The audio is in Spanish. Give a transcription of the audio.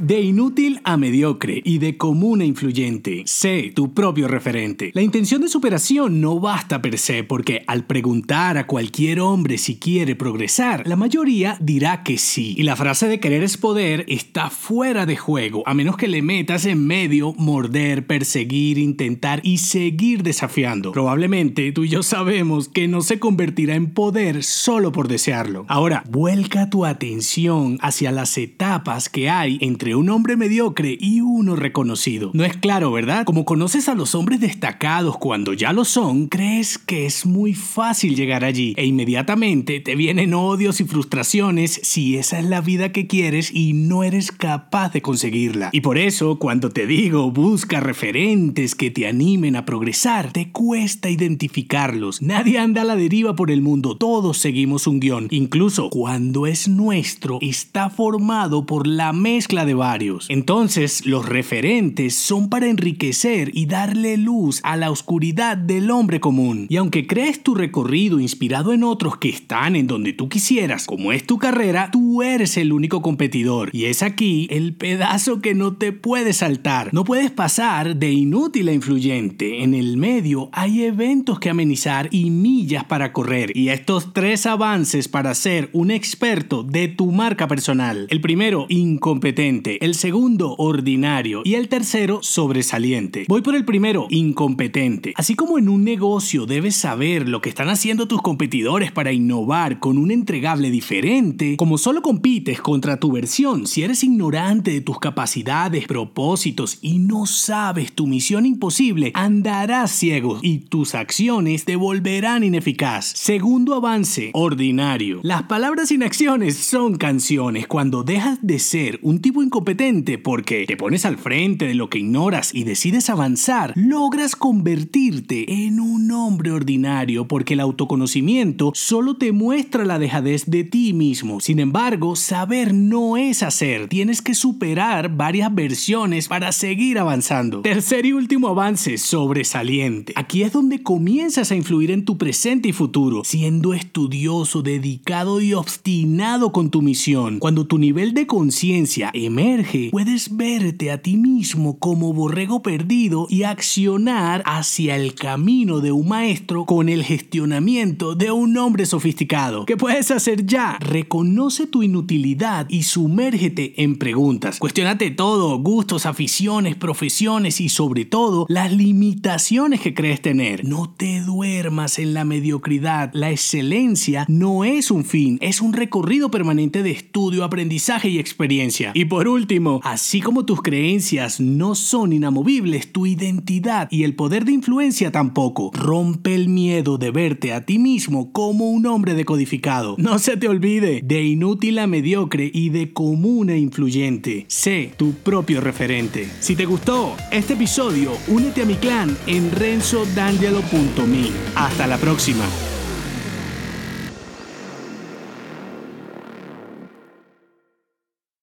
De inútil a mediocre y de común a influyente, sé tu propio referente. La intención de superación no basta per se porque al preguntar a cualquier hombre si quiere progresar, la mayoría dirá que sí. Y la frase de querer es poder está fuera de juego, a menos que le metas en medio morder, perseguir, intentar y seguir desafiando. Probablemente tú y yo sabemos que no se convertirá en poder solo por desearlo. Ahora, vuelca tu atención hacia las etapas que hay entre un hombre mediocre y uno reconocido. No es claro, ¿verdad? Como conoces a los hombres destacados cuando ya lo son, crees que es muy fácil llegar allí e inmediatamente te vienen odios y frustraciones si esa es la vida que quieres y no eres capaz de conseguirla. Y por eso, cuando te digo busca referentes que te animen a progresar, te cuesta identificarlos. Nadie anda a la deriva por el mundo, todos seguimos un guion. Incluso cuando es nuestro, está formado por la mezcla de varios. Entonces, los referentes son para enriquecer y darle luz a la oscuridad del hombre común. Y aunque crees tu recorrido inspirado en otros que están en donde tú quisieras, como es tu carrera, tú eres el único competidor. Y es aquí el pedazo que no te puedes saltar. No puedes pasar de inútil a influyente. En el medio hay eventos que amenizar y millas para correr. Y estos tres avances para ser un experto de tu marca personal. El primero, incompetente el segundo ordinario y el tercero sobresaliente. Voy por el primero, incompetente. Así como en un negocio debes saber lo que están haciendo tus competidores para innovar con un entregable diferente, como solo compites contra tu versión, si eres ignorante de tus capacidades, propósitos y no sabes tu misión imposible, andarás ciego y tus acciones te volverán ineficaz. Segundo avance, ordinario. Las palabras sin acciones son canciones. Cuando dejas de ser un tipo incompetente, competente porque te pones al frente de lo que ignoras y decides avanzar, logras convertirte en un hombre ordinario porque el autoconocimiento solo te muestra la dejadez de ti mismo. Sin embargo, saber no es hacer, tienes que superar varias versiones para seguir avanzando. Tercer y último avance, sobresaliente. Aquí es donde comienzas a influir en tu presente y futuro, siendo estudioso, dedicado y obstinado con tu misión. Cuando tu nivel de conciencia emerge, puedes verte a ti mismo como borrego perdido y accionar hacia el camino de un maestro con el gestionamiento de un hombre sofisticado. ¿Qué puedes hacer ya? Reconoce tu inutilidad y sumérgete en preguntas. Cuestiónate todo, gustos, aficiones, profesiones y sobre todo las limitaciones que crees tener. No te duermas en la mediocridad. La excelencia no es un fin, es un recorrido permanente de estudio, aprendizaje y experiencia. Y por último, último, así como tus creencias no son inamovibles, tu identidad y el poder de influencia tampoco. Rompe el miedo de verte a ti mismo como un hombre decodificado. No se te olvide, de inútil mediocre y de común a influyente. Sé tu propio referente. Si te gustó este episodio, únete a mi clan en renzodangelo.me. Hasta la próxima.